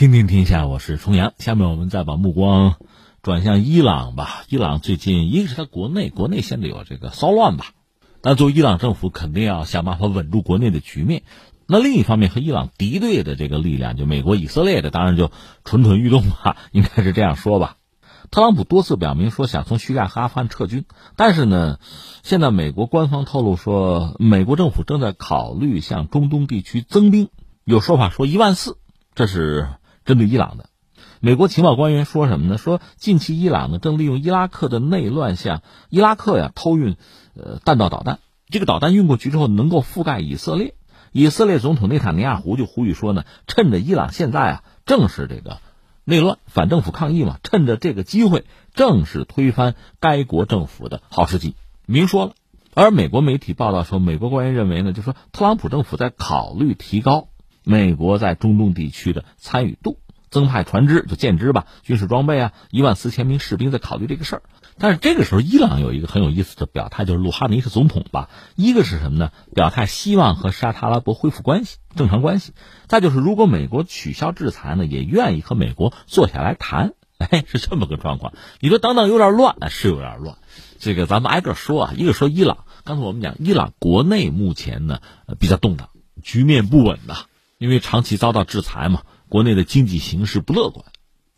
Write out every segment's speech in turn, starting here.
听听天下，我是重阳。下面我们再把目光转向伊朗吧。伊朗最近，一个是他国内，国内现在有这个骚乱吧，但作为伊朗政府，肯定要想办法稳住国内的局面。那另一方面，和伊朗敌对的这个力量，就美国、以色列的，当然就蠢蠢欲动吧，应该是这样说吧。特朗普多次表明说想从叙利亚和阿富汗撤军，但是呢，现在美国官方透露说，美国政府正在考虑向中东地区增兵，有说法说一万四，这是。针对伊朗的，美国情报官员说什么呢？说近期伊朗呢正利用伊拉克的内乱向伊拉克呀偷运，呃弹道导弹。这个导弹运过去之后能够覆盖以色列。以色列总统内塔尼亚胡就呼吁说呢，趁着伊朗现在啊正是这个内乱反政府抗议嘛，趁着这个机会正是推翻该国政府的好时机。明说了。而美国媒体报道说，美国官员认为呢，就说特朗普政府在考虑提高。美国在中东地区的参与度，增派船只就舰只吧，军事装备啊，一万四千名士兵在考虑这个事儿。但是这个时候，伊朗有一个很有意思的表态，就是鲁哈尼是总统吧？一个是什么呢？表态希望和沙特阿拉伯恢复关系，正常关系。再就是，如果美国取消制裁呢，也愿意和美国坐下来谈。哎，是这么个状况。你说等等有点乱，是有点乱。这个咱们挨个说啊，一个说伊朗，刚才我们讲伊朗国内目前呢比较动荡，局面不稳呐。因为长期遭到制裁嘛，国内的经济形势不乐观，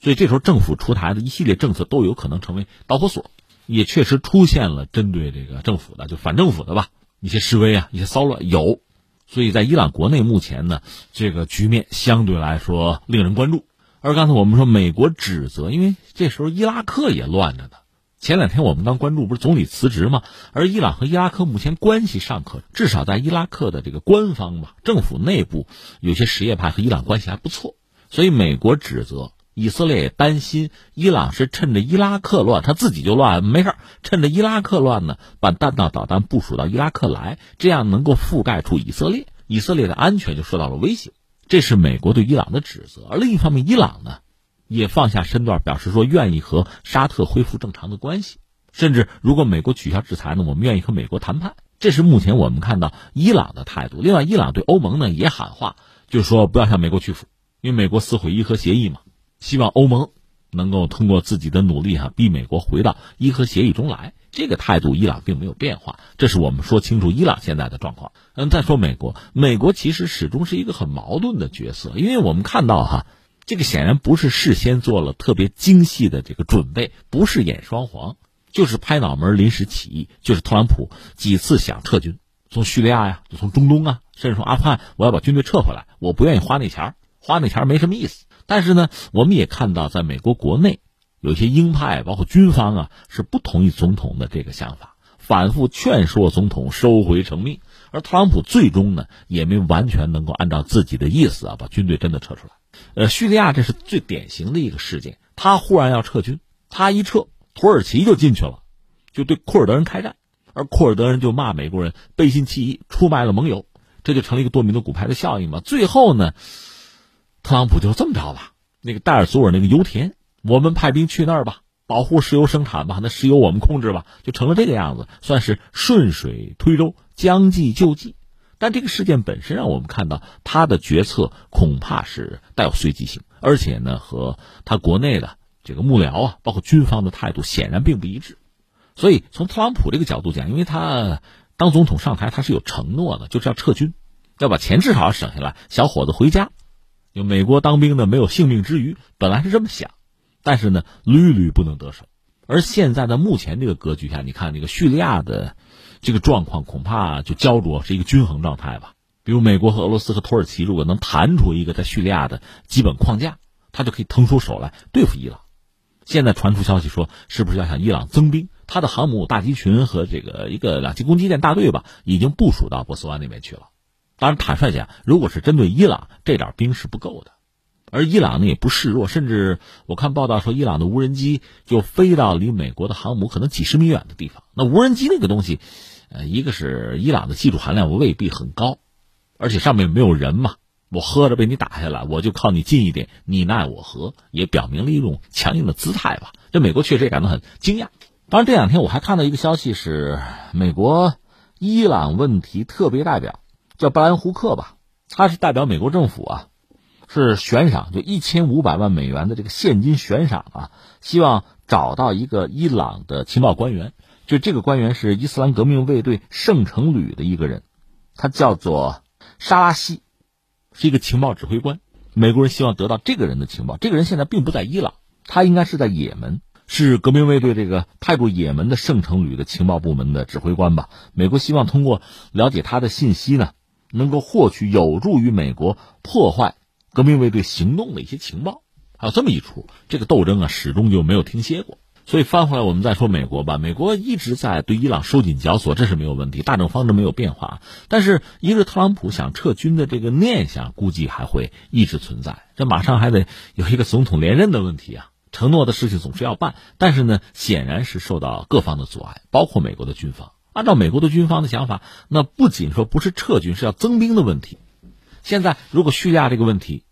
所以这时候政府出台的一系列政策都有可能成为导火索，也确实出现了针对这个政府的就反政府的吧一些示威啊，一些骚乱有，所以在伊朗国内目前呢，这个局面相对来说令人关注。而刚才我们说美国指责，因为这时候伊拉克也乱着呢。前两天我们刚关注，不是总理辞职吗？而伊朗和伊拉克目前关系尚可，至少在伊拉克的这个官方吧，政府内部有些什叶派和伊朗关系还不错。所以美国指责以色列也担心伊朗是趁着伊拉克乱，他自己就乱没事趁着伊拉克乱呢，把弹道导弹部署到伊拉克来，这样能够覆盖住以色列，以色列的安全就受到了威胁。这是美国对伊朗的指责。而另一方面，伊朗呢？也放下身段，表示说愿意和沙特恢复正常的关系，甚至如果美国取消制裁呢，我们愿意和美国谈判。这是目前我们看到伊朗的态度。另外，伊朗对欧盟呢也喊话，就是说不要向美国屈服，因为美国撕毁伊核协议嘛，希望欧盟能够通过自己的努力哈，逼美国回到伊核协议中来。这个态度伊朗并没有变化，这是我们说清楚伊朗现在的状况。嗯，再说美国，美国其实始终是一个很矛盾的角色，因为我们看到哈。这个显然不是事先做了特别精细的这个准备，不是演双簧，就是拍脑门临时起意。就是特朗普几次想撤军，从叙利亚呀，就从中东啊，甚至从阿富汗，我要把军队撤回来，我不愿意花那钱花那钱没什么意思。但是呢，我们也看到，在美国国内，有些鹰派，包括军方啊，是不同意总统的这个想法，反复劝说总统收回成命。而特朗普最终呢，也没完全能够按照自己的意思啊，把军队真的撤出来。呃，叙利亚这是最典型的一个事件。他忽然要撤军，他一撤，土耳其就进去了，就对库尔德人开战，而库尔德人就骂美国人背信弃义，出卖了盟友，这就成了一个多米诺骨牌的效应嘛。最后呢，特朗普就这么着吧，那个戴尔索尔那个油田，我们派兵去那儿吧，保护石油生产吧，那石油我们控制吧，就成了这个样子，算是顺水推舟，将计就计。但这个事件本身让我们看到，他的决策恐怕是带有随机性，而且呢，和他国内的这个幕僚啊，包括军方的态度显然并不一致。所以从特朗普这个角度讲，因为他当总统上台，他是有承诺的，就是要撤军，要把钱至少要省下来，小伙子回家。有美国当兵的没有性命之余，本来是这么想，但是呢，屡屡不能得手。而现在的目前这个格局下，你看这个叙利亚的。这个状况恐怕就焦灼是一个均衡状态吧。比如美国和俄罗斯和土耳其如果能谈出一个在叙利亚的基本框架，他就可以腾出手来对付伊朗。现在传出消息说，是不是要向伊朗增兵？他的航母大集群和这个一个两栖攻击舰大队吧，已经部署到波斯湾那边去了。当然，坦率讲，如果是针对伊朗，这点兵是不够的。而伊朗呢也不示弱，甚至我看报道说，伊朗的无人机就飞到离美国的航母可能几十米远的地方。那无人机那个东西。呃，一个是伊朗的技术含量未必很高，而且上面没有人嘛，我喝着被你打下来，我就靠你近一点，你奈我何，也表明了一种强硬的姿态吧。这美国确实也感到很惊讶。当然，这两天我还看到一个消息是，美国伊朗问题特别代表叫布兰胡克吧，他是代表美国政府啊，是悬赏，就一千五百万美元的这个现金悬赏啊，希望找到一个伊朗的情报官员。就这个官员是伊斯兰革命卫队圣城旅的一个人，他叫做沙拉西，是一个情报指挥官。美国人希望得到这个人的情报。这个人现在并不在伊朗，他应该是在也门，是革命卫队这个派驻也门的圣城旅的情报部门的指挥官吧。美国希望通过了解他的信息呢，能够获取有助于美国破坏。革命卫队行动的一些情报，还有这么一出，这个斗争啊始终就没有停歇过。所以翻回来，我们再说美国吧。美国一直在对伊朗收紧绞索，这是没有问题，大政方针没有变化。但是，一个特朗普想撤军的这个念想，估计还会一直存在。这马上还得有一个总统连任的问题啊，承诺的事情总是要办，但是呢，显然是受到各方的阻碍，包括美国的军方。按照美国的军方的想法，那不仅说不是撤军，是要增兵的问题。现在，如果叙利亚这个问题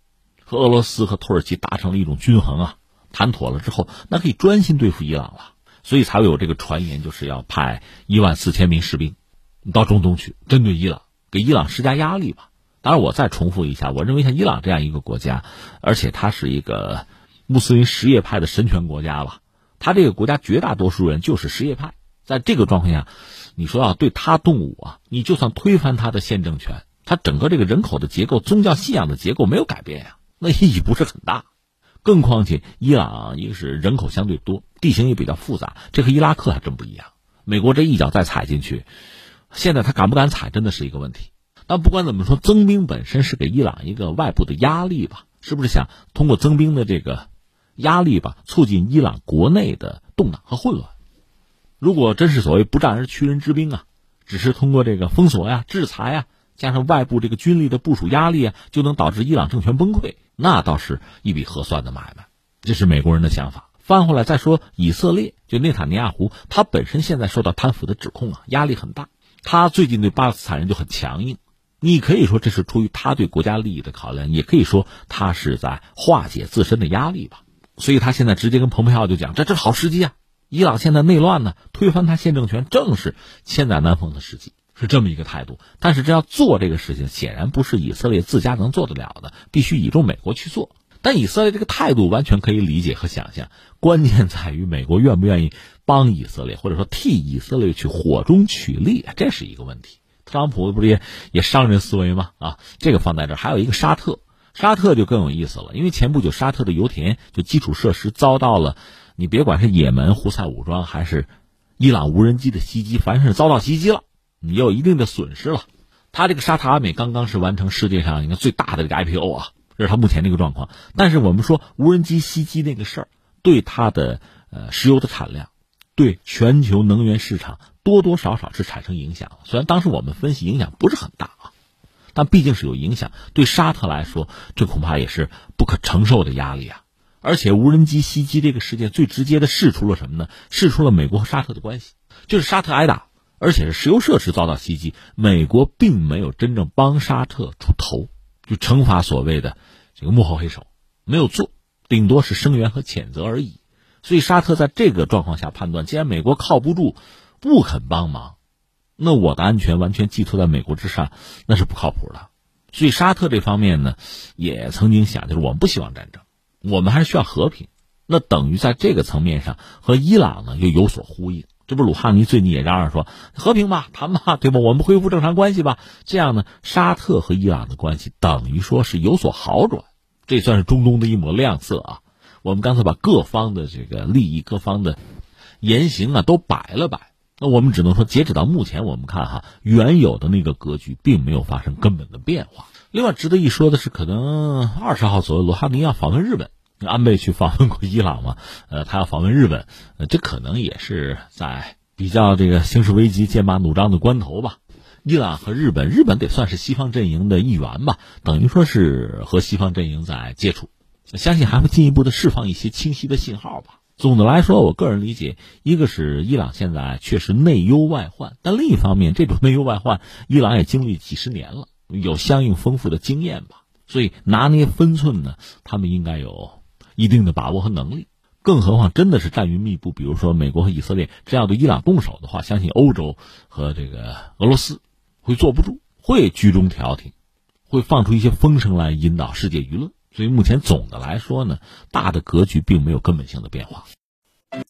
和俄罗斯和土耳其达成了一种均衡啊，谈妥了之后，那可以专心对付伊朗了。所以才会有这个传言，就是要派一万四千名士兵到中东去，针对伊朗，给伊朗施加压力吧。当然，我再重复一下，我认为像伊朗这样一个国家，而且它是一个穆斯林什叶派的神权国家吧，它这个国家绝大多数人就是什叶派，在这个状况下，你说要对他动武啊，你就算推翻他的现政权。它整个这个人口的结构、宗教信仰的结构没有改变呀，那意义不是很大。更况且，伊朗一个是人口相对多，地形也比较复杂，这和伊拉克还真不一样。美国这一脚再踩进去，现在他敢不敢踩，真的是一个问题。但不管怎么说，增兵本身是给伊朗一个外部的压力吧？是不是想通过增兵的这个压力吧，促进伊朗国内的动荡和混乱？如果真是所谓不战而屈人之兵啊，只是通过这个封锁呀、制裁呀。加上外部这个军力的部署压力啊，就能导致伊朗政权崩溃，那倒是一笔合算的买卖。这是美国人的想法。翻回来再说，以色列就内塔尼亚胡，他本身现在受到贪腐的指控啊，压力很大。他最近对巴勒斯坦人就很强硬，你可以说这是出于他对国家利益的考量，也可以说他是在化解自身的压力吧。所以他现在直接跟蓬佩奥就讲，这这好时机啊！伊朗现在内乱呢，推翻他现政权正是千载难逢的时机。是这么一个态度，但是这要做这个事情，显然不是以色列自家能做得了的，必须倚重美国去做。但以色列这个态度完全可以理解和想象，关键在于美国愿不愿意帮以色列，或者说替以色列去火中取栗，这是一个问题。特朗普不是也也商人思维吗？啊，这个放在这儿，还有一个沙特，沙特就更有意思了，因为前不久沙特的油田就基础设施遭到了，你别管是也门胡塞武装还是伊朗无人机的袭击，凡是遭到袭击了。也有一定的损失了，他这个沙特阿美刚刚是完成世界上一个最大的这个 IPO 啊，这是他目前这个状况。但是我们说无人机袭击那个事儿，对它的呃石油的产量，对全球能源市场多多少少是产生影响。虽然当时我们分析影响不是很大啊，但毕竟是有影响。对沙特来说，这恐怕也是不可承受的压力啊。而且无人机袭击这个事件最直接的试出了什么呢？试出了美国和沙特的关系，就是沙特挨打。而且是石油设施遭到袭击，美国并没有真正帮沙特出头，就惩罚所谓的这个幕后黑手，没有做，顶多是声援和谴责而已。所以沙特在这个状况下判断，既然美国靠不住，不肯帮忙，那我的安全完全寄托在美国之上，那是不靠谱的。所以沙特这方面呢，也曾经想，就是我们不希望战争，我们还是需要和平。那等于在这个层面上和伊朗呢又有所呼应。这不，鲁哈尼最近也嚷嚷说和平吧，谈吧，对吧？我们恢复正常关系吧。这样呢，沙特和伊朗的关系等于说是有所好转，这算是中东的一抹亮色啊。我们刚才把各方的这个利益、各方的言行啊都摆了摆，那我们只能说，截止到目前，我们看哈，原有的那个格局并没有发生根本的变化。另外，值得一说的是，可能二十号左右，鲁哈尼要访问日本。安倍去访问过伊朗嘛？呃，他要访问日本，呃，这可能也是在比较这个形势危机、剑拔弩张的关头吧。伊朗和日本，日本得算是西方阵营的一员吧，等于说是和西方阵营在接触，相信还会进一步的释放一些清晰的信号吧。总的来说，我个人理解，一个是伊朗现在确实内忧外患，但另一方面，这种内忧外患，伊朗也经历几十年了，有相应丰富的经验吧，所以拿捏分寸呢，他们应该有。一定的把握和能力，更何况真的是战云密布。比如说，美国和以色列真要对伊朗动手的话，相信欧洲和这个俄罗斯会坐不住，会居中调停，会放出一些风声来引导世界舆论。所以目前总的来说呢，大的格局并没有根本性的变化。